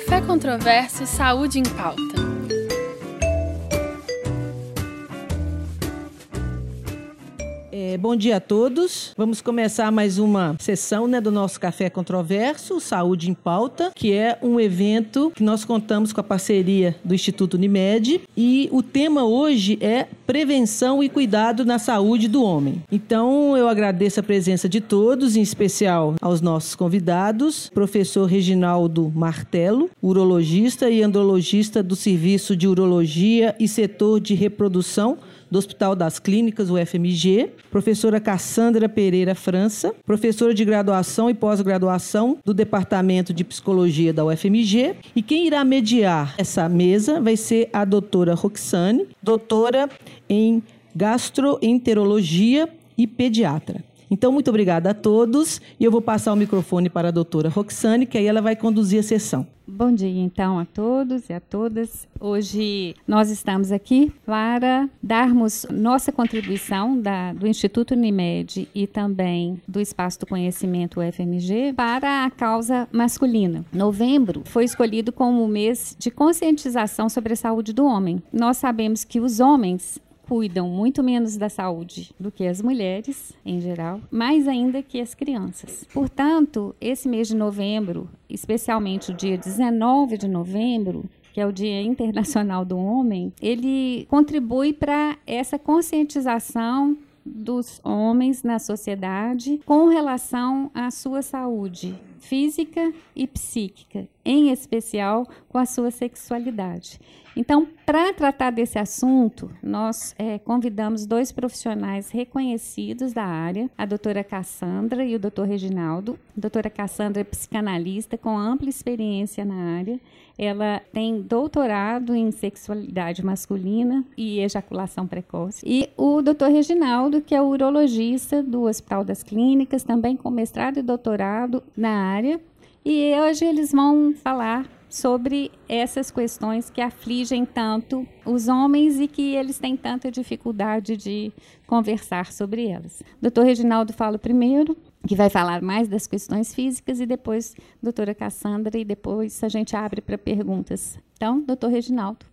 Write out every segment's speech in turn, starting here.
Café Controverso Saúde em Pauta. É, bom dia a todos. Vamos começar mais uma sessão né, do nosso Café Controverso, Saúde em Pauta, que é um evento que nós contamos com a parceria do Instituto Unimed. E o tema hoje é prevenção e cuidado na saúde do homem. Então, eu agradeço a presença de todos, em especial aos nossos convidados, professor Reginaldo Martelo, urologista e andrologista do Serviço de Urologia e Setor de Reprodução do Hospital das Clínicas, o FMG, professora Cassandra Pereira França, professora de graduação e pós-graduação do Departamento de Psicologia da UFMG, e quem irá mediar essa mesa vai ser a doutora Roxane, doutora em gastroenterologia e pediatra. Então, muito obrigada a todos e eu vou passar o microfone para a doutora Roxane, que aí ela vai conduzir a sessão. Bom dia, então, a todos e a todas. Hoje nós estamos aqui para darmos nossa contribuição da, do Instituto Unimed e também do Espaço do Conhecimento UFMG para a causa masculina. Novembro foi escolhido como o mês de conscientização sobre a saúde do homem. Nós sabemos que os homens cuidam muito menos da saúde do que as mulheres, em geral, mais ainda que as crianças. Portanto, esse mês de novembro, especialmente o dia 19 de novembro, que é o Dia Internacional do Homem, ele contribui para essa conscientização dos homens na sociedade com relação à sua saúde física e psíquica, em especial com a sua sexualidade. Então, para tratar desse assunto, nós é, convidamos dois profissionais reconhecidos da área, a doutora Cassandra e o doutor Reginaldo. A doutora Cassandra é psicanalista com ampla experiência na área. Ela tem doutorado em sexualidade masculina e ejaculação precoce. E o doutor Reginaldo, que é urologista do Hospital das Clínicas, também com mestrado e doutorado na área. E hoje eles vão falar sobre essas questões que afligem tanto os homens e que eles têm tanta dificuldade de conversar sobre elas. Doutor Reginaldo fala primeiro, que vai falar mais das questões físicas, e depois doutora Cassandra, e depois a gente abre para perguntas. Então, doutor Reginaldo,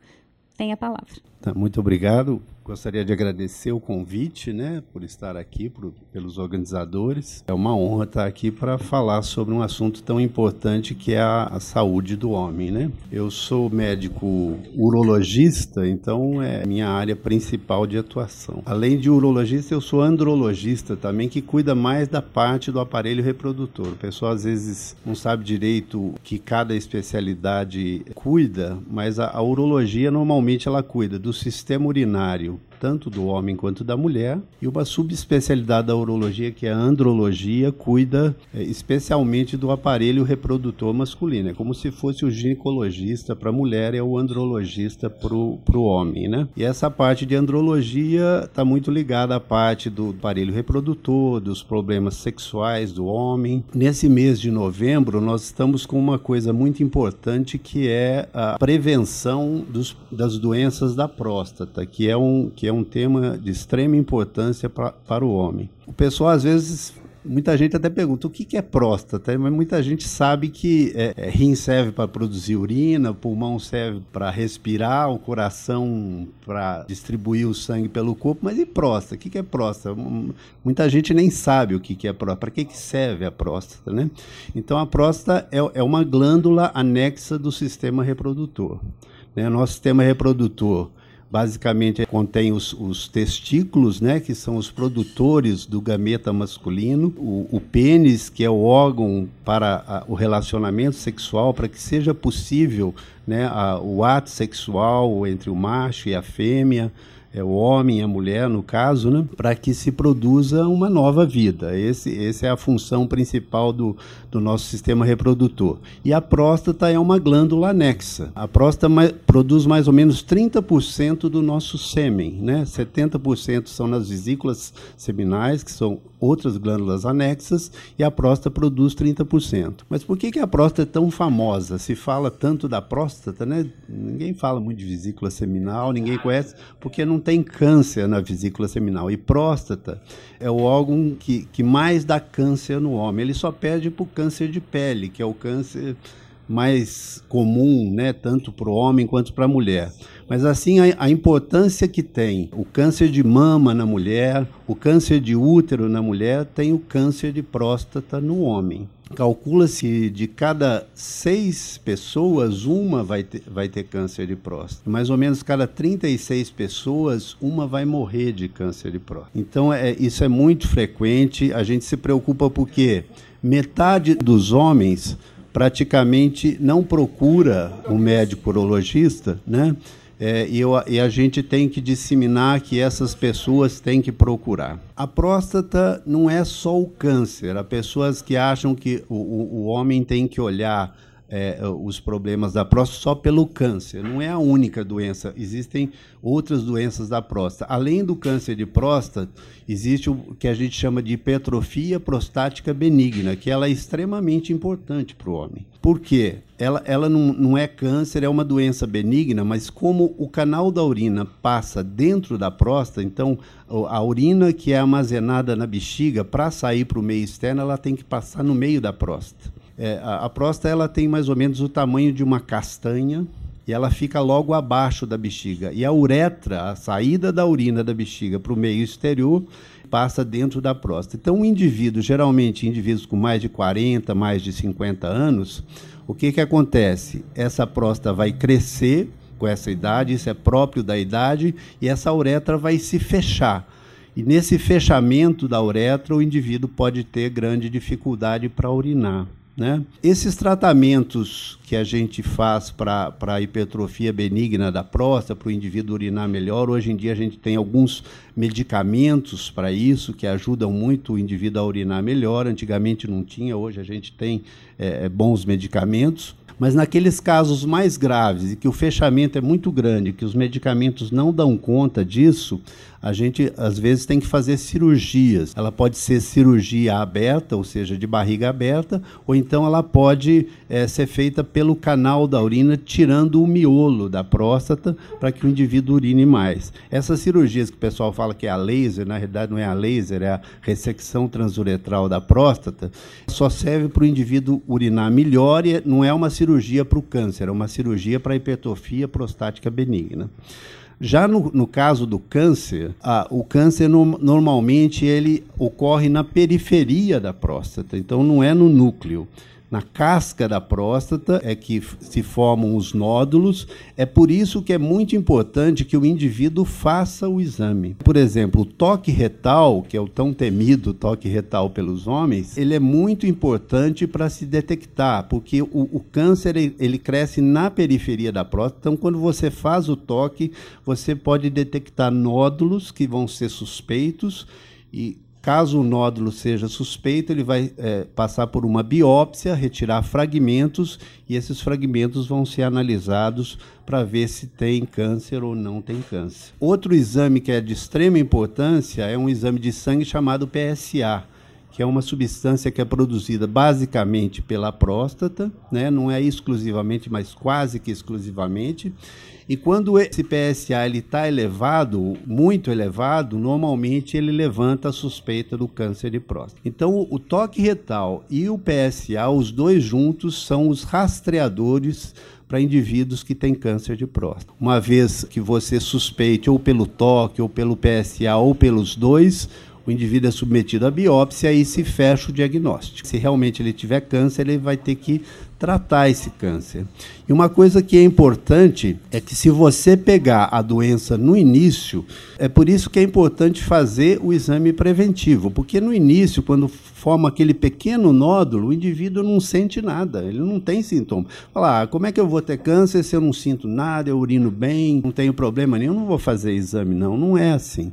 tem a palavra. Tá, muito obrigado. Gostaria de agradecer o convite, né, por estar aqui, por, pelos organizadores. É uma honra estar aqui para falar sobre um assunto tão importante que é a, a, saúde do homem, né? Eu sou médico urologista, então é minha área principal de atuação. Além de urologista, eu sou andrologista também, que cuida mais da parte do aparelho reprodutor. O pessoal às vezes não sabe direito que cada especialidade cuida, mas a, a urologia normalmente ela cuida do sistema urinário you. Tanto do homem quanto da mulher, e uma subespecialidade da urologia, que é a andrologia, cuida é, especialmente do aparelho reprodutor masculino. É como se fosse o ginecologista para a mulher e o andrologista para o homem, né? E essa parte de andrologia está muito ligada à parte do aparelho reprodutor, dos problemas sexuais do homem. Nesse mês de novembro, nós estamos com uma coisa muito importante que é a prevenção dos, das doenças da próstata, que é um que é um tema de extrema importância pra, para o homem. O pessoal, às vezes, muita gente até pergunta o que, que é próstata, mas muita gente sabe que é, é, rim serve para produzir urina, pulmão serve para respirar, o coração para distribuir o sangue pelo corpo, mas e próstata? O que, que é próstata? Muita gente nem sabe o que, que é próstata, para que, que serve a próstata, né? Então a próstata é, é uma glândula anexa do sistema reprodutor. Né? Nosso sistema reprodutor basicamente contém os, os, testículos, né, que são os produtores do gameta masculino, o, o pênis, que é o órgão para a, o relacionamento sexual, para que seja possível né, a, o ato sexual entre o macho e a fêmea, é, o homem e a mulher, no caso, né, para que se produza uma nova vida. Esse, essa é a função principal do, do nosso sistema reprodutor. E a próstata é uma glândula anexa. A próstata mais, produz mais ou menos 30% do nosso sêmen, né? 70% são nas vesículas seminais, que são outras glândulas anexas, e a próstata produz 30%. Mas por que, que a próstata é tão famosa? Se fala tanto da próstata, né? Ninguém fala muito de vesícula seminal, ninguém conhece, porque não tem câncer na vesícula seminal. E próstata é o órgão que, que mais dá câncer no homem. Ele só perde para o câncer de pele, que é o câncer mais comum, né, tanto para o homem quanto para a mulher. Mas assim, a, a, importância que tem o câncer de mama na mulher, o câncer de útero na mulher, tem o câncer de próstata no homem. Calcula-se de cada seis pessoas, uma vai ter, vai ter câncer de próstata. Mais ou menos cada 36 pessoas, uma vai morrer de câncer de próstata. Então, é, isso é muito frequente. A gente se preocupa porque metade dos homens praticamente não procura um médico urologista, né? É, e, eu, e, a gente tem que disseminar que essas pessoas têm que procurar. A próstata não é só o câncer. Há pessoas que acham que o, o, o homem tem que olhar é, os problemas da próstata só pelo câncer. Não é a única doença. Existem outras doenças da próstata. Além do câncer de próstata, existe o que a gente chama de hipertrofia prostática benigna, que ela é extremamente importante para o homem. Por quê? Ela, ela não, não é câncer, é uma doença benigna, mas como o canal da urina passa dentro da próstata, então a urina que é armazenada na bexiga, para sair para o meio externo, ela tem que passar no meio da próstata. É, a, a próstata ela tem mais ou menos o tamanho de uma castanha e ela fica logo abaixo da bexiga. E a uretra, a saída da urina da bexiga para o meio exterior, passa dentro da próstata. Então, um indivíduo, geralmente indivíduos com mais de 40, mais de 50 anos, o que, que acontece? Essa próstata vai crescer com essa idade, isso é próprio da idade, e essa uretra vai se fechar. E nesse fechamento da uretra, o indivíduo pode ter grande dificuldade para urinar. Né? Esses tratamentos que a gente faz para a hipertrofia benigna da próstata, para o indivíduo urinar melhor, hoje em dia a gente tem alguns medicamentos para isso que ajudam muito o indivíduo a urinar melhor. Antigamente não tinha, hoje a gente tem é, bons medicamentos. Mas naqueles casos mais graves e que o fechamento é muito grande, que os medicamentos não dão conta disso, a gente às vezes tem que fazer cirurgias. Ela pode ser cirurgia aberta, ou seja, de barriga aberta, ou então ela pode é, ser feita pelo canal da urina, tirando o miolo da próstata para que o indivíduo urine mais. Essas cirurgias que o pessoal fala que é a laser, na realidade não é a laser, é a ressecção transuretral da próstata, só serve para o indivíduo urinar melhor e não é uma cirurgia para o câncer, é uma cirurgia para a hipertrofia prostática benigna. Já no, no caso do câncer, ah, o câncer no, normalmente ele ocorre na periferia da próstata, então não é no núcleo na casca da próstata é que se formam os nódulos. É por isso que é muito importante que o indivíduo faça o exame. Por exemplo, o toque retal, que é o tão temido toque retal pelos homens, ele é muito importante para se detectar, porque o, o câncer ele cresce na periferia da próstata. Então, quando você faz o toque, você pode detectar nódulos que vão ser suspeitos e Caso o nódulo seja suspeito, ele vai é, passar por uma biópsia, retirar fragmentos e esses fragmentos vão ser analisados para ver se tem câncer ou não tem câncer. Outro exame que é de extrema importância é um exame de sangue chamado PSA que é uma substância que é produzida basicamente pela próstata, né? não é exclusivamente, mas quase que exclusivamente. E quando esse PSA está elevado, muito elevado, normalmente ele levanta a suspeita do câncer de próstata. Então, o toque retal e o PSA, os dois juntos, são os rastreadores para indivíduos que têm câncer de próstata. Uma vez que você suspeite ou pelo toque, ou pelo PSA, ou pelos dois, o indivíduo é submetido à biópsia e se fecha o diagnóstico. Se realmente ele tiver câncer, ele vai ter que tratar esse câncer. E uma coisa que é importante é que se você pegar a doença no início, é por isso que é importante fazer o exame preventivo, porque no início, quando forma aquele pequeno nódulo, o indivíduo não sente nada, ele não tem sintoma. Fala, ah, como é que eu vou ter câncer se eu não sinto nada, eu urino bem, não tenho problema nenhum, não vou fazer exame não, não é assim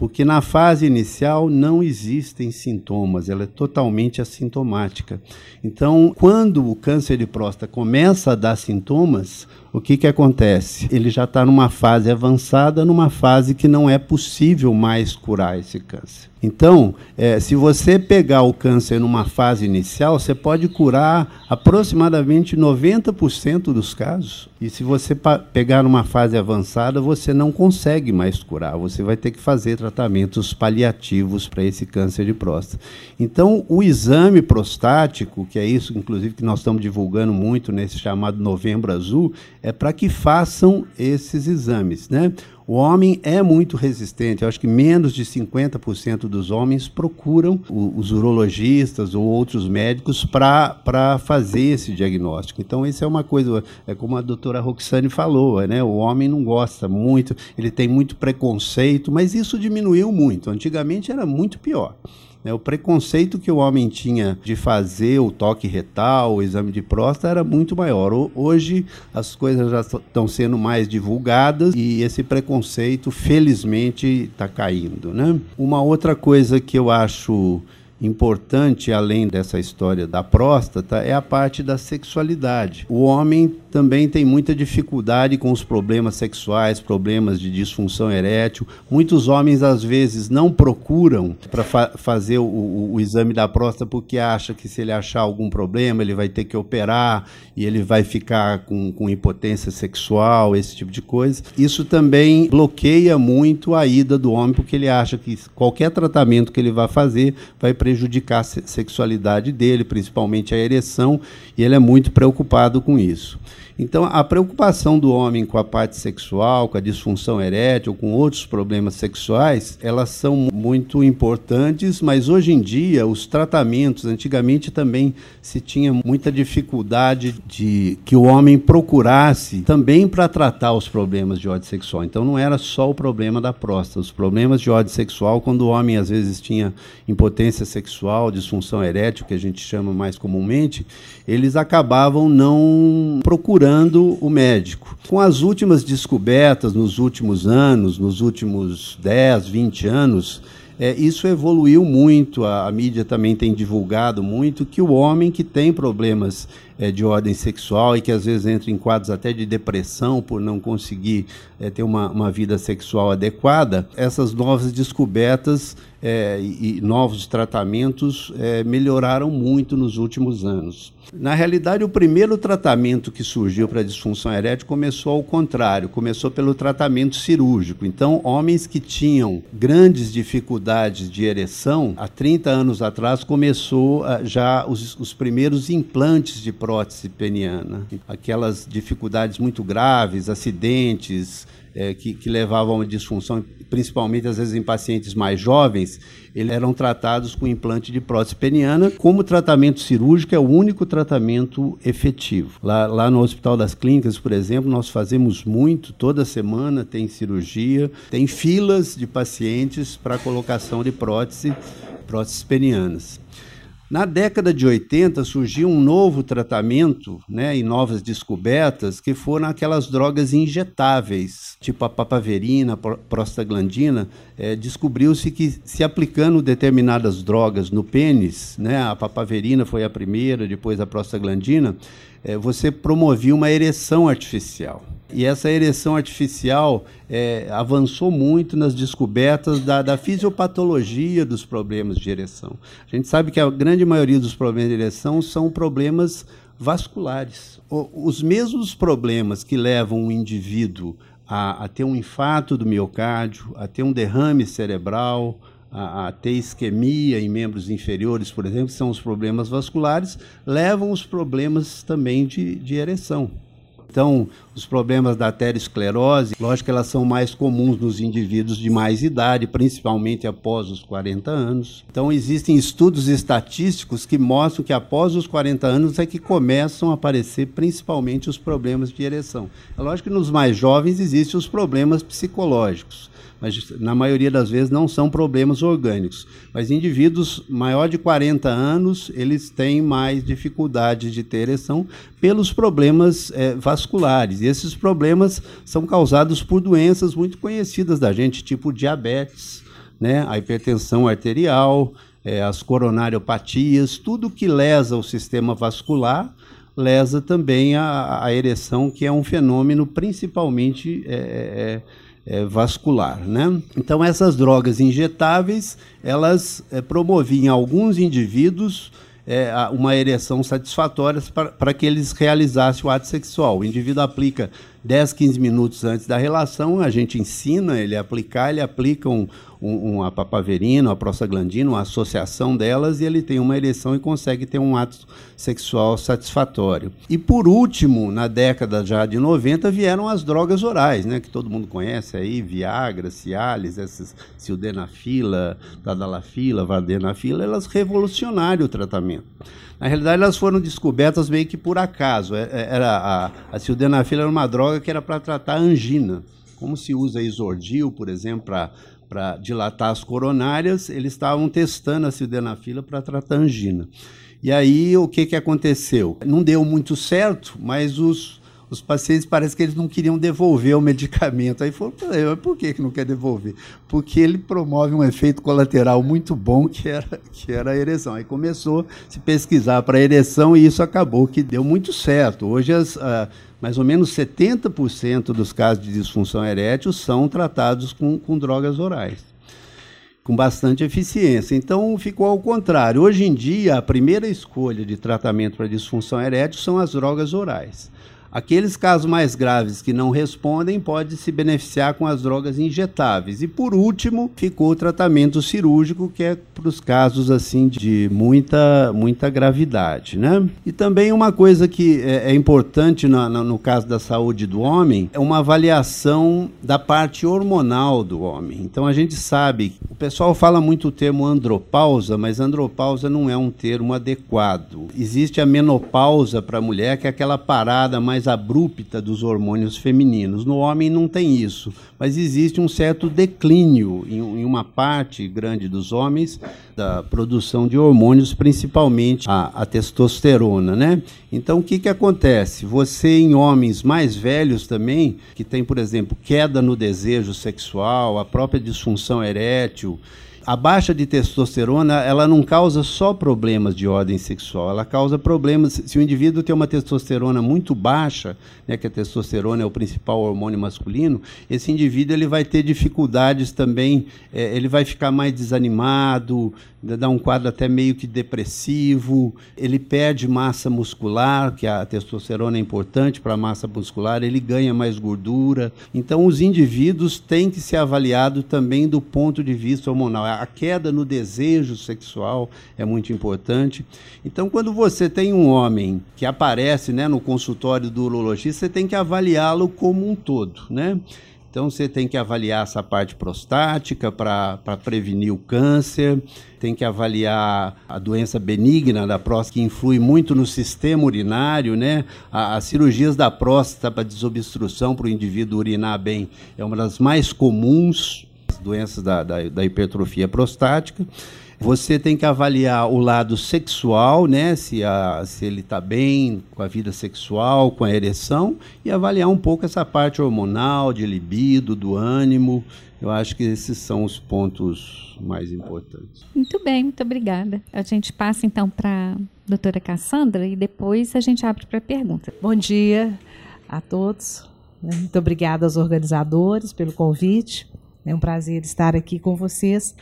porque na fase inicial não existem sintomas, ela é totalmente assintomática. Então, quando o câncer de próstata começa a dar sintomas, o que, que acontece? Ele já está numa fase avançada, numa fase que não é possível mais curar esse câncer. Então, é, se você pegar o câncer numa fase inicial, você pode curar aproximadamente 90% dos casos. E se você pegar numa fase avançada, você não consegue mais curar. Você vai ter que fazer tratamentos paliativos para esse câncer de próstata. Então, o exame prostático, que é isso, inclusive, que nós estamos divulgando muito nesse chamado Novembro Azul, é para que façam esses exames. Né? O homem é muito resistente. Eu acho que menos de 50% dos homens procuram os urologistas ou outros médicos para fazer esse diagnóstico. Então, isso é uma coisa, é como a doutora Roxane falou, né? o homem não gosta muito, ele tem muito preconceito, mas isso diminuiu muito. Antigamente era muito pior. Né? O preconceito que o homem tinha de fazer o toque retal, o exame de próstata, era muito maior. Hoje as coisas já estão sendo mais divulgadas e esse preconceito, felizmente, está caindo. Né? Uma outra coisa que eu acho importante, além dessa história da próstata, é a parte da sexualidade. O homem também tem muita dificuldade com os problemas sexuais, problemas de disfunção erétil. Muitos homens, às vezes, não procuram para fa fazer o, o, o, exame da próstata porque acha que se ele achar algum problema, ele vai ter que operar e ele vai ficar com, com impotência sexual, esse tipo de coisa. Isso também bloqueia muito a ida do homem, porque ele acha que qualquer tratamento que ele vai fazer vai prejudicar a sexualidade dele, principalmente a ereção, e ele é muito preocupado com isso. Então, a preocupação do homem com a parte sexual, com a disfunção erétil, com outros problemas sexuais, elas são muito importantes, mas hoje em dia os tratamentos, antigamente também se tinha muita dificuldade de que o homem procurasse também para tratar os problemas de ódio sexual. Então, não era só o problema da próstata, os problemas de ódio sexual, quando o homem às vezes tinha impotência sexual, disfunção erétil, que a gente chama mais comumente, eles acabavam não procurando o médico. Com as últimas descobertas nos últimos anos, nos últimos 10, 20 anos, é, isso evoluiu muito, a, a, mídia também tem divulgado muito que o homem que tem problemas é, de ordem sexual e que às vezes entra em quadros até de depressão por não conseguir é, ter uma, uma vida sexual adequada, essas novas descobertas é, e novos tratamentos é, melhoraram muito nos últimos anos. Na realidade, o primeiro tratamento que surgiu para a disfunção erétil começou ao contrário, começou pelo tratamento cirúrgico. Então, homens que tinham grandes dificuldades de ereção, há 30 anos atrás começou uh, já os, os primeiros implantes de prótese peniana. Aquelas dificuldades muito graves, acidentes, é, que, que, levavam a uma disfunção, principalmente às vezes em pacientes mais jovens, eles eram tratados com implante de prótese peniana. Como tratamento cirúrgico, é o único tratamento efetivo. Lá, lá no Hospital das Clínicas, por exemplo, nós fazemos muito, toda semana tem cirurgia, tem filas de pacientes para colocação de prótese, próteses penianas. Na década de 80 surgiu um novo tratamento né, e novas descobertas que foram aquelas drogas injetáveis, tipo a papaverina, a prostaglandina. É, Descobriu-se que se aplicando determinadas drogas no pênis, né, a papaverina foi a primeira, depois a prostaglandina, é, você promovia uma ereção artificial. E essa ereção artificial é, avançou muito nas descobertas da, da, fisiopatologia dos problemas de ereção. A gente sabe que a grande maioria dos problemas de ereção são problemas vasculares. O, os mesmos problemas que levam o indivíduo a, a, ter um infarto do miocárdio, a ter um derrame cerebral, a, a, ter isquemia em membros inferiores, por exemplo, que são os problemas vasculares, levam os problemas também de, de ereção. Então, os problemas da aterosclerose, lógico que elas são mais comuns nos indivíduos de mais idade, principalmente após os 40 anos. Então, existem estudos estatísticos que mostram que após os 40 anos é que começam a aparecer principalmente os problemas de ereção. É lógico que nos mais jovens existem os problemas psicológicos mas na maioria das vezes não são problemas orgânicos. Mas indivíduos maior de 40 anos, eles têm mais dificuldade de ter ereção pelos problemas é, vasculares. E esses problemas são causados por doenças muito conhecidas da gente, tipo diabetes, né, a hipertensão arterial, é, as coronariopatias, tudo que lesa o sistema vascular lesa também a, a ereção, que é um fenômeno principalmente é, é, é, vascular. Né? Então, essas drogas injetáveis, elas é, promoviam alguns indivíduos é, uma ereção satisfatória para que eles realizassem o ato sexual. O indivíduo aplica 10, 15 minutos antes da relação, a gente ensina ele a aplicar, ele aplica um, um, uma papaverina, uma prostaglandina, uma associação delas, e ele tem uma ereção e consegue ter um ato sexual satisfatório. E por último, na década já de 90, vieram as drogas orais, né, que todo mundo conhece aí, Viagra, Cialis, essas sildenafila, Tadalafila, Vardenafila, elas revolucionaram o tratamento. Na realidade, elas foram descobertas meio que por acaso. É, é, era a, a sildenafila era uma droga que era para tratar angina. Como se usa isordil, por exemplo, para dilatar as coronárias, eles estavam testando a sildenafila para tratar angina. E aí, o que, que aconteceu? Não deu muito certo, mas os os pacientes parece que eles não queriam devolver o medicamento. Aí falou, por que, que não quer devolver? Porque ele promove um efeito colateral muito bom que era, que era a ereção. Aí começou a se pesquisar para ereção e isso acabou que deu muito certo. Hoje as, mais ou menos 70% dos casos de disfunção erétil são tratados com, com drogas orais com bastante eficiência. Então ficou ao contrário. Hoje em dia, a primeira escolha de tratamento para disfunção erétil são as drogas orais. Aqueles casos mais graves que não respondem podem se beneficiar com as drogas injetáveis. E por último, ficou o tratamento cirúrgico, que é para os casos assim de muita, muita gravidade. Né? E também uma coisa que é, é importante no, no caso da saúde do homem é uma avaliação da parte hormonal do homem. Então a gente sabe, o pessoal fala muito o termo andropausa, mas andropausa não é um termo adequado. Existe a menopausa para a mulher, que é aquela parada mais mais abrupta dos hormônios femininos. No homem não tem isso, mas existe um certo declínio em, em uma parte grande dos homens da produção de hormônios, principalmente a, a testosterona, né? Então o que, que acontece? Você em homens mais velhos também, que tem, por exemplo, queda no desejo sexual, a própria disfunção erétil, a baixa de testosterona, ela não causa só problemas de ordem sexual, ela causa problemas. Se o indivíduo tem uma testosterona muito baixa, né, que a testosterona é o principal hormônio masculino, esse indivíduo ele vai ter dificuldades também, é, ele vai ficar mais desanimado, dá um quadro até meio que depressivo, ele perde massa muscular, que a testosterona é importante para a massa muscular, ele ganha mais gordura. Então, os indivíduos têm que ser avaliados também do ponto de vista hormonal. A queda no desejo sexual é muito importante. Então, quando você tem um homem que aparece né, no consultório do urologista, você tem que avaliá-lo como um todo, né? Então você tem que avaliar essa parte prostática para prevenir o câncer, tem que avaliar a doença benigna da próstata, que influi muito no sistema urinário, né? As cirurgias da próstata para desobstrução para o indivíduo urinar bem é uma das mais comuns doenças da, da, da hipertrofia prostática. Você tem que avaliar o lado sexual, né? Se, a, se ele está bem com a vida sexual, com a ereção, e avaliar um pouco essa parte hormonal, de libido, do ânimo. Eu acho que esses são os pontos mais importantes. Muito bem, muito obrigada. A gente passa então para a doutora Cassandra e depois a gente abre para pergunta. Bom dia a todos. Muito obrigada aos organizadores pelo convite. É um prazer estar aqui com vocês,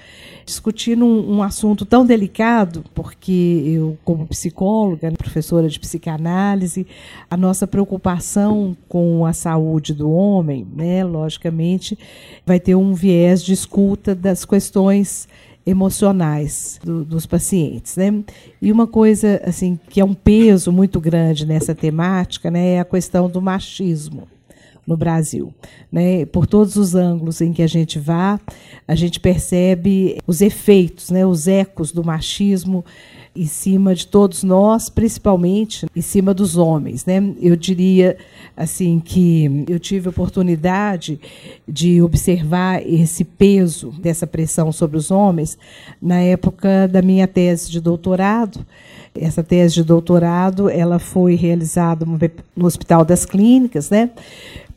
discutindo um, um, assunto tão delicado, porque eu, como psicóloga, professora de psicanálise, a nossa preocupação com a saúde do homem, né, logicamente, vai ter um viés de escuta das questões emocionais do, dos pacientes, né? E uma coisa assim que é um peso muito grande nessa temática, né, é a questão do machismo no Brasil. Né? Por todos os ângulos em que a gente vá, a gente percebe os efeitos, né? os ecos do machismo em cima de todos nós, principalmente em cima dos homens, né? Eu diria assim que eu tive oportunidade de observar esse peso dessa pressão sobre os homens na época da minha tese de doutorado. Essa tese de doutorado, ela foi realizada no Hospital das Clínicas, né?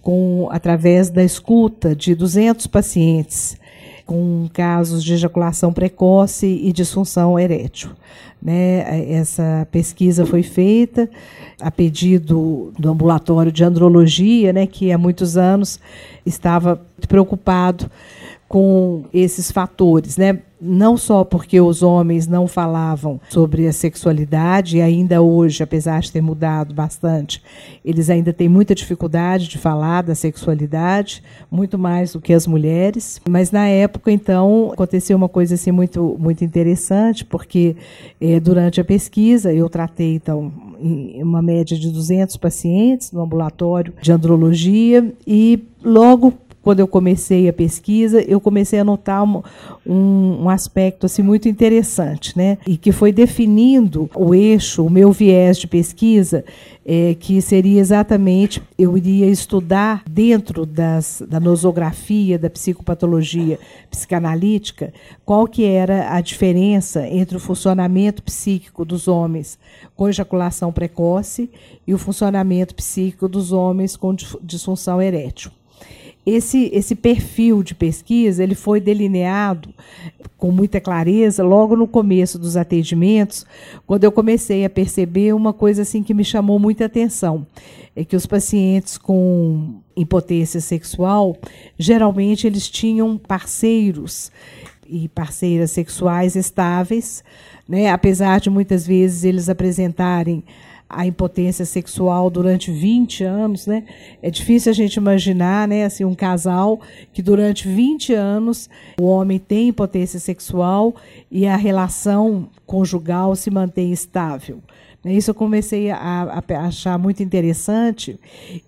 Com através da escuta de 200 pacientes com casos de ejaculação precoce e disfunção erétil. Né? Essa pesquisa foi feita a pedido do ambulatório de andrologia, né, que há muitos anos estava preocupado com esses fatores, né? Não só porque os homens não falavam sobre a sexualidade, e ainda hoje, apesar de ter mudado bastante, eles ainda têm muita dificuldade de falar da sexualidade, muito mais do que as mulheres. Mas na época, então, aconteceu uma coisa assim muito, muito interessante, porque eh, durante a pesquisa eu tratei, então, uma média de 200 pacientes no ambulatório de andrologia, e logo quando eu comecei a pesquisa, eu comecei a notar um, um, um, aspecto assim muito interessante, né? E que foi definindo o eixo, o meu viés de pesquisa, é, que seria exatamente eu iria estudar dentro das, da nosografia, da psicopatologia psicanalítica, qual que era a diferença entre o funcionamento psíquico dos homens com ejaculação precoce e o funcionamento psíquico dos homens com disfunção erétil esse, esse perfil de pesquisa ele foi delineado com muita clareza logo no começo dos atendimentos, quando eu comecei a perceber uma coisa assim que me chamou muita atenção, é que os pacientes com impotência sexual, geralmente eles tinham parceiros e parceiras sexuais estáveis, né? apesar de muitas vezes eles apresentarem a impotência sexual durante 20 anos, né? É difícil a gente imaginar, né, assim, um casal que durante 20 anos o homem tem impotência sexual e a relação conjugal se mantém estável. Isso eu comecei a, a achar muito interessante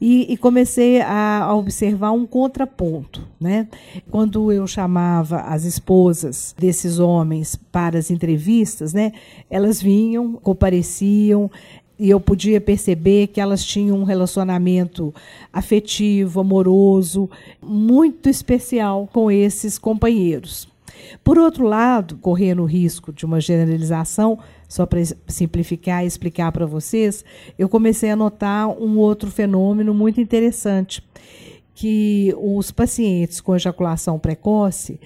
e, e comecei a, a, observar um contraponto. Né? Quando eu chamava as esposas desses homens para as entrevistas, né, elas vinham, compareciam, e eu podia perceber que elas tinham um relacionamento afetivo, amoroso, muito especial com esses companheiros. Por outro lado, correndo o risco de uma generalização, só para simplificar e explicar para vocês, eu comecei a notar um outro fenômeno muito interessante, que os pacientes com ejaculação precoce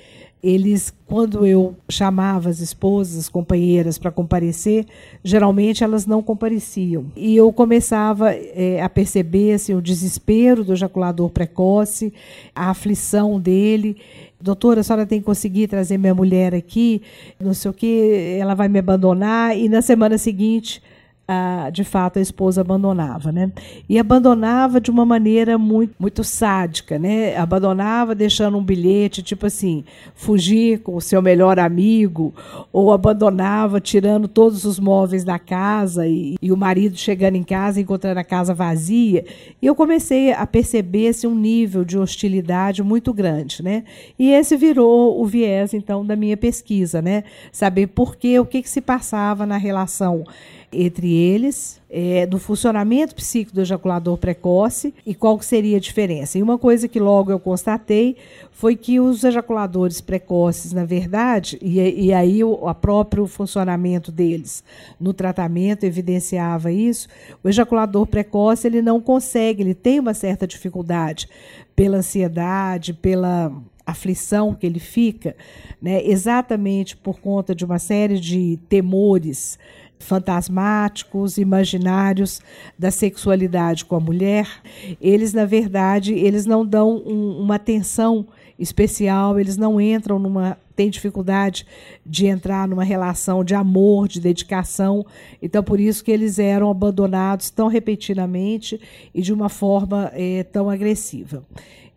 eles, quando eu chamava as esposas, as companheiras para comparecer, geralmente elas não compareciam. E eu começava é, a perceber assim, o desespero do ejaculador precoce, a aflição dele. Doutora, a senhora tem que conseguir trazer minha mulher aqui, não sei o que, ela vai me abandonar. E na semana seguinte a, de fato a esposa abandonava, né? E abandonava de uma maneira muito, muito sádica, né? Abandonava deixando um bilhete tipo assim, fugir com o seu melhor amigo, ou abandonava tirando todos os móveis da casa e, e o marido chegando em casa encontrando a casa vazia. E eu comecei a perceber assim, um nível de hostilidade muito grande, né? E esse virou o viés então da minha pesquisa, né? Saber por que, o que, que se passava na relação entre eles, é, do funcionamento psíquico do ejaculador precoce e qual seria a diferença. E uma coisa que logo eu constatei foi que os ejaculadores precoces, na verdade, e, e aí o próprio funcionamento deles no tratamento evidenciava isso, o ejaculador precoce ele não consegue, ele tem uma certa dificuldade pela ansiedade, pela aflição que ele fica, né, exatamente por conta de uma série de temores fantasmáticos, imaginários da sexualidade com a mulher, eles na verdade eles não dão um, uma atenção especial, eles não entram numa têm dificuldade de entrar numa relação de amor, de dedicação. Então, por isso que eles eram abandonados tão repetidamente e de uma forma é, tão agressiva.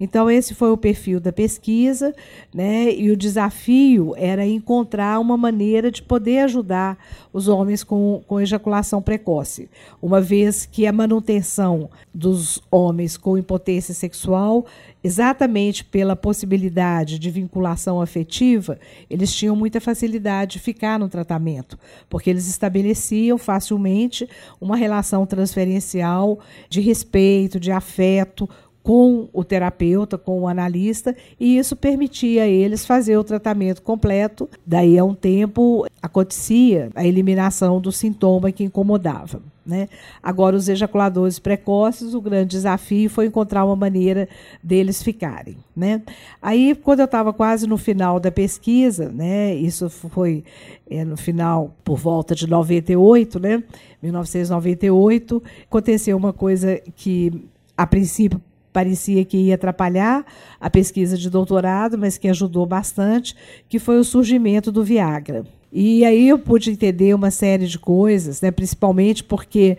Então, esse foi o perfil da pesquisa, né? e o desafio era encontrar uma maneira de poder ajudar os homens com, com ejaculação precoce, uma vez que a manutenção dos homens com impotência sexual, exatamente pela possibilidade de vinculação afetiva, eles tinham muita facilidade de ficar no tratamento, porque eles estabeleciam facilmente uma relação transferencial de respeito, de afeto com o terapeuta, com o analista, e isso permitia a eles fazer o tratamento completo. Daí a um tempo acontecia a eliminação do sintoma que incomodava. Né? Agora, os ejaculadores precoces, o grande desafio foi encontrar uma maneira deles ficarem. Né? Aí, quando eu estava quase no final da pesquisa, né, isso foi é, no final, por volta de 98, né, 1998, aconteceu uma coisa que, a princípio, parecia que ia atrapalhar a pesquisa de doutorado, mas que ajudou bastante, que foi o surgimento do Viagra. E aí eu pude entender uma série de coisas, né, principalmente porque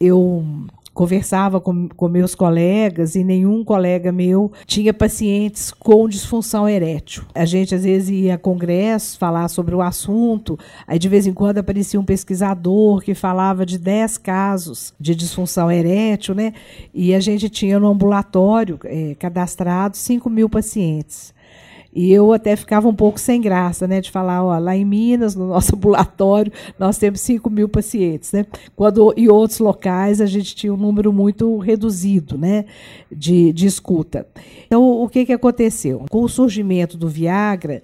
eu conversava com, com meus colegas e nenhum colega meu tinha pacientes com disfunção erétil. A gente às vezes ia a congressos falar sobre o assunto, aí de vez em quando aparecia um pesquisador que falava de 10 casos de disfunção erétil, né? E a gente tinha no ambulatório é, cadastrado 5 mil pacientes. E eu até ficava um pouco sem graça, né, de falar, ó, lá em Minas, no nosso ambulatório, nós temos 5 mil pacientes, né? Quando em outros locais a gente tinha um número muito reduzido, né, de, de escuta. Então, o que que aconteceu? Com o surgimento do Viagra,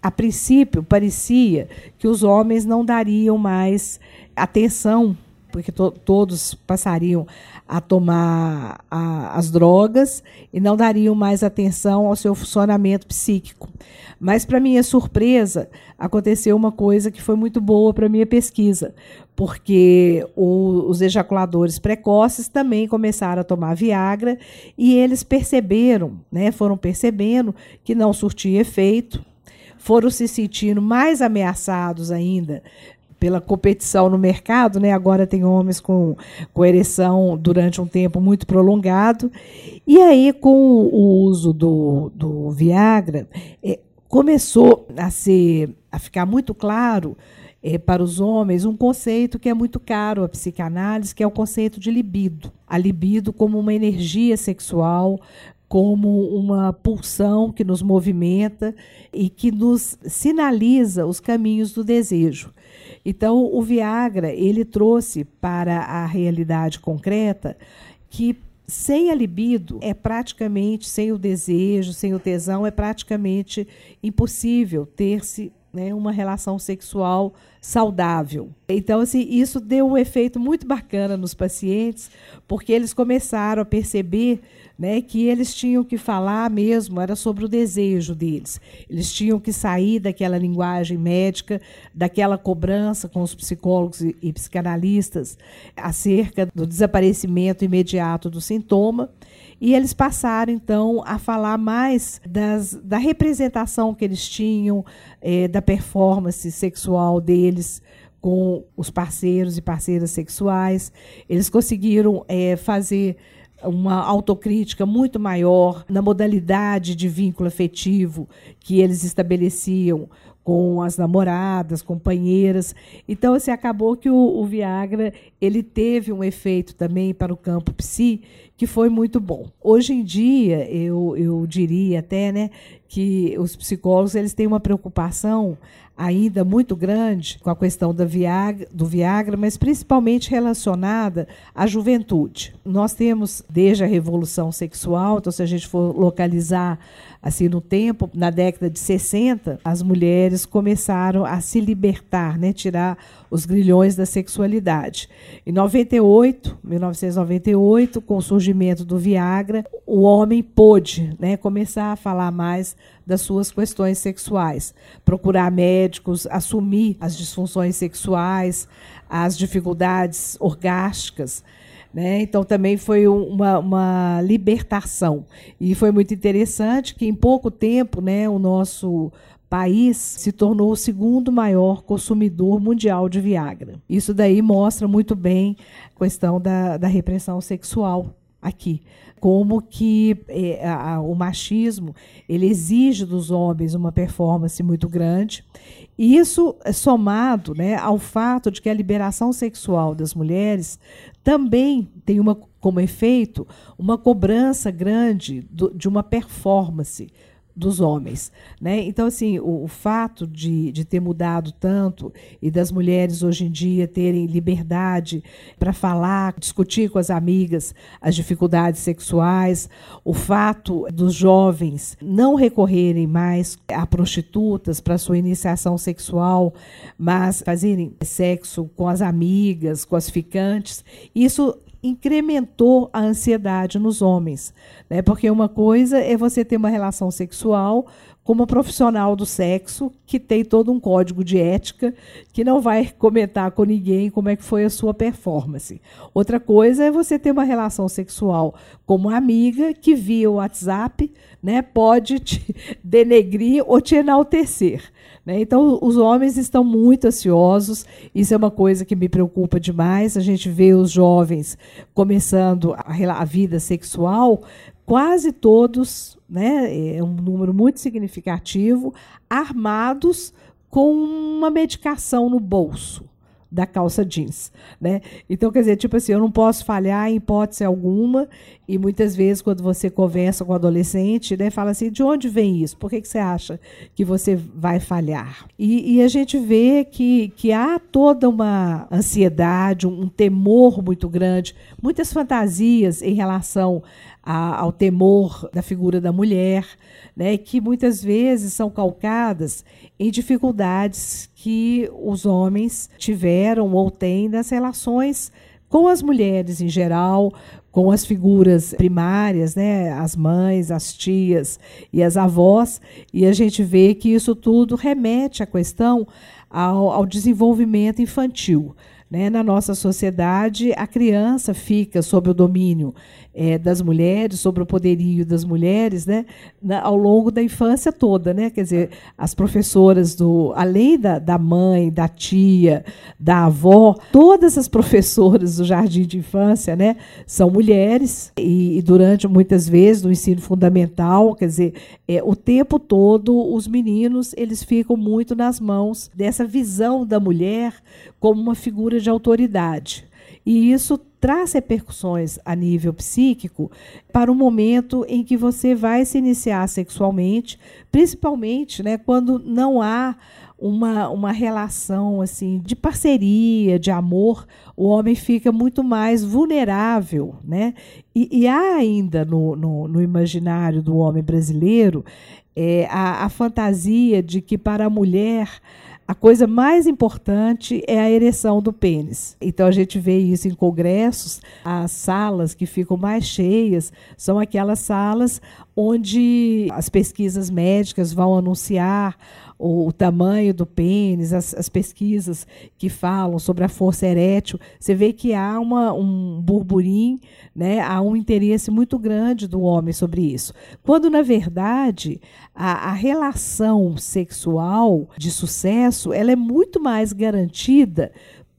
a princípio parecia que os homens não dariam mais atenção porque to todos passariam a tomar a, as drogas e não dariam mais atenção ao seu funcionamento psíquico. Mas, para minha surpresa, aconteceu uma coisa que foi muito boa para minha pesquisa, porque o, os ejaculadores precoces também começaram a tomar Viagra e eles perceberam, né, foram percebendo que não surtia efeito, foram se sentindo mais ameaçados ainda pela competição no mercado, né? Agora tem homens com, com ereção durante um tempo muito prolongado. E aí, com o uso do, do Viagra, é, começou a ser a ficar muito claro é, para os homens um conceito que é muito caro à psicanálise, que é o conceito de libido. A libido como uma energia sexual, como uma pulsão que nos movimenta e que nos sinaliza os caminhos do desejo. Então, o Viagra, ele trouxe para a realidade concreta que sem a libido é praticamente, sem o desejo, sem o tesão, é praticamente impossível ter-se né, uma relação sexual saudável. Então, assim, isso deu um efeito muito bacana nos pacientes, porque eles começaram a perceber né, que eles tinham que falar mesmo, era sobre o desejo deles. Eles tinham que sair daquela linguagem médica, daquela cobrança com os psicólogos e, e psicanalistas acerca do desaparecimento imediato do sintoma. E eles passaram, então, a falar mais das, da representação que eles tinham, é, da performance sexual deles com os parceiros e parceiras sexuais. Eles conseguiram é, fazer uma autocrítica muito maior na modalidade de vínculo afetivo que eles estabeleciam com as namoradas, companheiras. Então, assim, acabou que o, o, Viagra ele teve um efeito também para o campo psi que foi muito bom. Hoje em dia, eu, eu diria até né, que os psicólogos eles têm uma preocupação ainda muito grande com a questão Viagra, do Viagra, mas principalmente relacionada à juventude. Nós temos desde a revolução sexual, então se a gente for localizar assim no tempo, na década de 60, as mulheres começaram a se libertar, né, tirar os grilhões da sexualidade. Em 98, 1998, com o surgimento do Viagra, o homem pôde, né, começar a falar mais das suas questões sexuais, procurar médicos, assumir as disfunções sexuais, as dificuldades orgásticas. Né? Então também foi uma, uma, libertação. E foi muito interessante que em pouco tempo né, o nosso país se tornou o segundo maior consumidor mundial de Viagra. Isso daí mostra muito bem a questão da, da repressão sexual aqui como que é, a, o machismo ele exige dos homens uma performance muito grande. E isso é somado né, ao fato de que a liberação sexual das mulheres também tem uma, como efeito uma cobrança grande do, de uma performance dos homens. Né? Então, assim, o, o, fato de, de ter mudado tanto e das mulheres hoje em dia terem liberdade para falar, discutir com as amigas as dificuldades sexuais, o fato dos jovens não recorrerem mais a prostitutas para sua iniciação sexual, mas fazerem sexo com as amigas, com as ficantes, isso incrementou a ansiedade nos homens. Né? Porque uma coisa é você ter uma relação sexual com uma profissional do sexo que tem todo um código de ética, que não vai comentar com ninguém como é que foi a sua performance. Outra coisa é você ter uma relação sexual com uma amiga que via o WhatsApp né, pode te denegrir ou te enaltecer. Né? Então, os homens estão muito ansiosos, isso é uma coisa que me preocupa demais. A gente vê os jovens começando a, a vida sexual, quase todos, né, é um número muito significativo, armados com uma medicação no bolso da calça jeans, né? Então, quer dizer, tipo assim, eu não posso falhar em hipótese alguma, e muitas vezes quando você conversa com o adolescente, né, fala assim, de onde vem isso? Por que, que você acha que você vai falhar? E, e a gente vê que, que há toda uma ansiedade, um, um temor muito grande, muitas fantasias em relação a, ao temor da figura da mulher, né, que muitas vezes são calcadas em dificuldades que os homens tiveram ou têm nas relações com as mulheres em geral, com as figuras primárias, né, as mães, as tias e as avós, e a gente vê que isso tudo remete à questão ao, ao desenvolvimento infantil. Né? Na nossa sociedade, a criança fica sob o domínio é, das mulheres, sobre o poderio das mulheres, né? Na, ao longo da infância toda. Né? Quer dizer, as professoras, do, além da, da mãe, da tia, da avó, todas as professoras do jardim de infância né, são mulheres, e, e durante muitas vezes no ensino fundamental, quer dizer, é, o tempo todo os meninos eles ficam muito nas mãos dessa visão da mulher como uma figura de autoridade. E isso traz repercussões a nível psíquico para o momento em que você vai se iniciar sexualmente, principalmente né, quando não há uma, uma relação assim de parceria, de amor, o homem fica muito mais vulnerável. Né? E, e há ainda no, no, no, imaginário do homem brasileiro é, a, a fantasia de que para a mulher a coisa mais importante é a ereção do pênis. Então a gente vê isso em congressos, as salas que ficam mais cheias são aquelas salas onde as pesquisas médicas vão anunciar o, o tamanho do pênis, as, as, pesquisas que falam sobre a força erétil, você vê que há uma, um burburinho, né, há um interesse muito grande do homem sobre isso. Quando, na verdade, a, a relação sexual de sucesso ela é muito mais garantida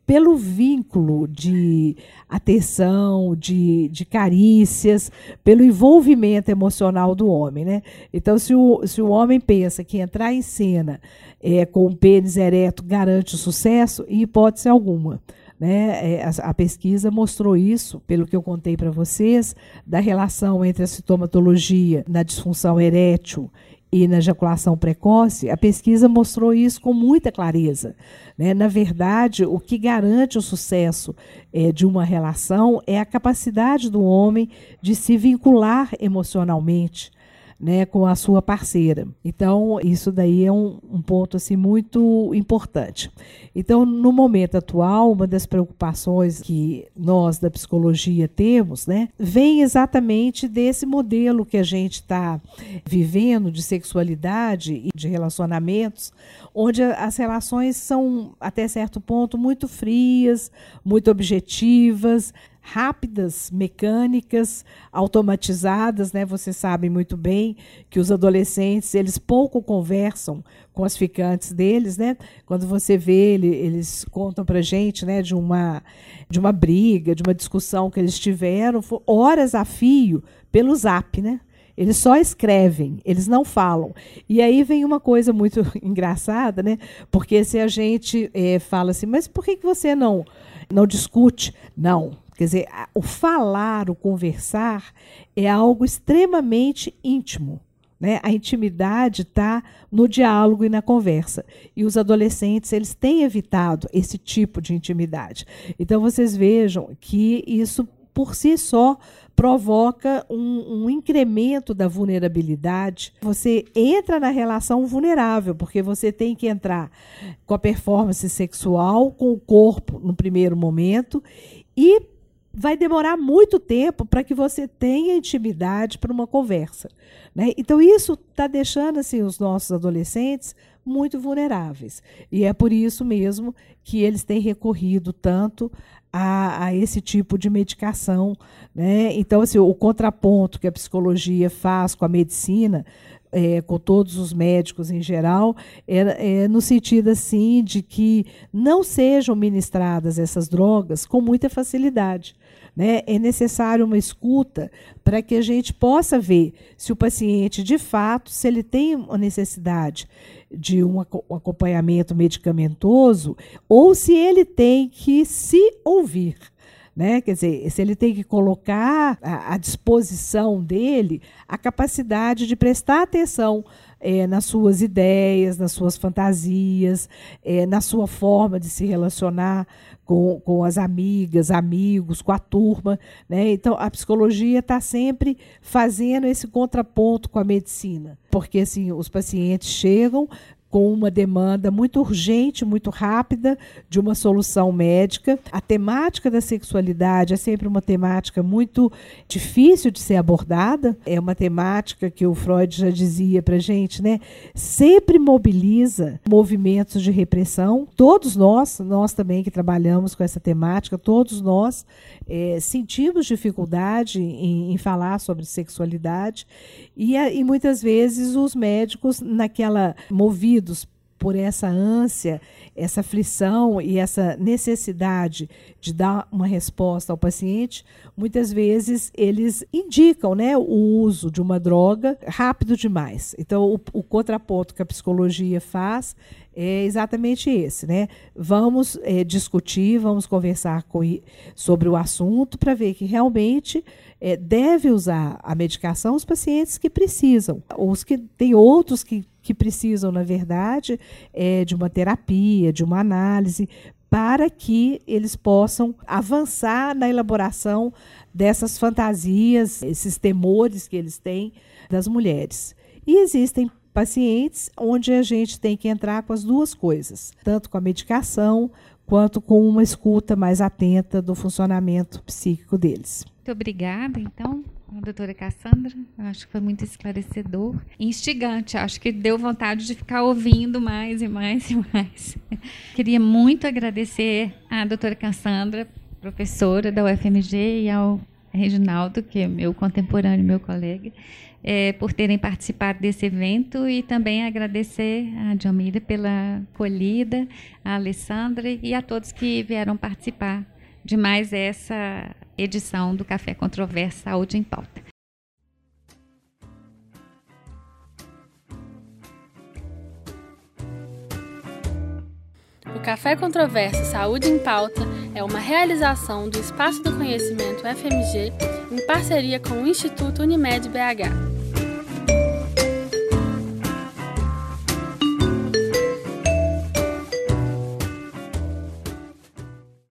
pelo vínculo de atenção, de, de carícias, pelo envolvimento emocional do homem. Né? Então, se o, se o homem pensa que entrar em cena é, com o pênis ereto garante o sucesso, em hipótese alguma. Né? É, a, a, pesquisa mostrou isso, pelo que eu contei para vocês, da relação entre a sintomatologia na disfunção erétil e na ejaculação precoce, a pesquisa mostrou isso com muita clareza. Né? Na verdade, o que garante o sucesso é, de uma relação é a capacidade do homem de se vincular emocionalmente né, com a sua parceira. Então, isso daí é um, um, ponto assim muito importante. Então, no momento atual, uma das preocupações que nós da psicologia temos, né, vem exatamente desse modelo que a gente está vivendo de sexualidade e de relacionamentos, onde as relações são, até certo ponto, muito frias, muito objetivas, rápidas, mecânicas, automatizadas, né? Vocês sabem muito bem que os adolescentes, eles pouco conversam com as ficantes deles, né? Quando você vê, ele, eles contam pra gente, né, de uma de uma briga, de uma discussão que eles tiveram, horas a fio pelo Zap, né? Eles só escrevem, eles não falam. E aí vem uma coisa muito engraçada, né? Porque se a gente é, fala assim, mas por que, que você não, não discute? Não, Quer dizer, o falar, o conversar é algo extremamente íntimo. Né? A intimidade está no diálogo e na conversa. E os adolescentes eles têm evitado esse tipo de intimidade. Então vocês vejam que isso por si só provoca um, um, incremento da vulnerabilidade. Você entra na relação vulnerável, porque você tem que entrar com a performance sexual, com o corpo no primeiro momento, e vai demorar muito tempo para que você tenha intimidade para uma conversa. Né? Então, isso está deixando assim, os nossos adolescentes muito vulneráveis. E é por isso mesmo que eles têm recorrido tanto a, a esse tipo de medicação. Né? Então, assim, o contraponto que a psicologia faz com a medicina é, com todos os médicos em geral, é, é, no sentido assim de que não sejam ministradas essas drogas com muita facilidade. Né? É necessário uma escuta para que a gente possa ver se o paciente, de fato, se ele tem uma necessidade de um acompanhamento medicamentoso ou se ele tem que se ouvir. Né? Quer dizer, se ele tem que colocar à disposição dele a capacidade de prestar atenção é, nas suas ideias, nas suas fantasias, é, na sua forma de se relacionar com, com as amigas, amigos, com a turma. Né? Então, a psicologia está sempre fazendo esse contraponto com a medicina, porque assim, os pacientes chegam com uma demanda muito urgente, muito rápida de uma solução médica. A temática da sexualidade é sempre uma temática muito difícil de ser abordada. É uma temática que o Freud já dizia para gente, né? Sempre mobiliza movimentos de repressão. Todos nós, nós também que trabalhamos com essa temática, todos nós é, sentimos dificuldade em, em, falar sobre sexualidade e, e muitas vezes os médicos naquela movidos movidos por essa ânsia, essa aflição e essa necessidade de dar uma resposta ao paciente, muitas vezes eles indicam né, o uso de uma droga rápido demais. Então, o, o contraponto que a psicologia faz é exatamente esse, né? Vamos é, discutir, vamos conversar com, sobre o assunto para ver que realmente é, deve usar a medicação os pacientes que precisam. Os que tem outros que que precisam, na verdade, é, de uma terapia, de uma análise, para que eles possam avançar na elaboração dessas fantasias, esses temores que eles têm das mulheres. E existem pacientes onde a gente tem que entrar com as duas coisas, tanto com a medicação quanto com uma escuta mais atenta do funcionamento psíquico deles. Muito obrigada, então, doutora Cassandra. Acho que foi muito esclarecedor. Instigante, acho que deu vontade de ficar ouvindo mais e mais e mais. Queria muito agradecer à doutora Cassandra, professora da UFMG, e ao Reginaldo, que é meu contemporâneo, meu colega, é, por terem participado desse evento e também agradecer a Djamila pela acolhida, a Alessandra e a todos que vieram participar de mais essa edição do Café Controverso Saúde em Pauta. O Café Controverso Saúde em Pauta é uma realização do Espaço do Conhecimento FMG em parceria com o Instituto Unimed BH.